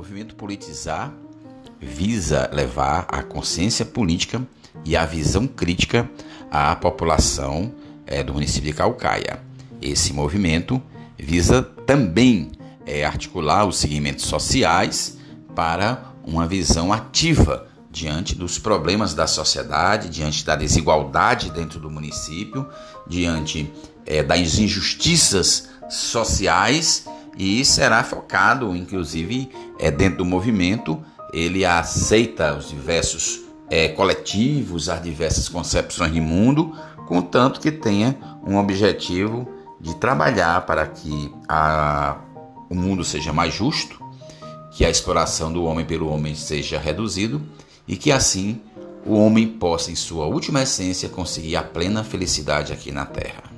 movimento Politizar visa levar a consciência política e a visão crítica à população é, do município de Calcaia. Esse movimento visa também é, articular os segmentos sociais para uma visão ativa diante dos problemas da sociedade, diante da desigualdade dentro do município, diante é, das injustiças sociais e será focado, inclusive, é, dentro do movimento. Ele aceita os diversos é, coletivos, as diversas concepções de mundo, contanto que tenha um objetivo de trabalhar para que a, o mundo seja mais justo, que a exploração do homem pelo homem seja reduzido e que assim o homem possa, em sua última essência, conseguir a plena felicidade aqui na Terra.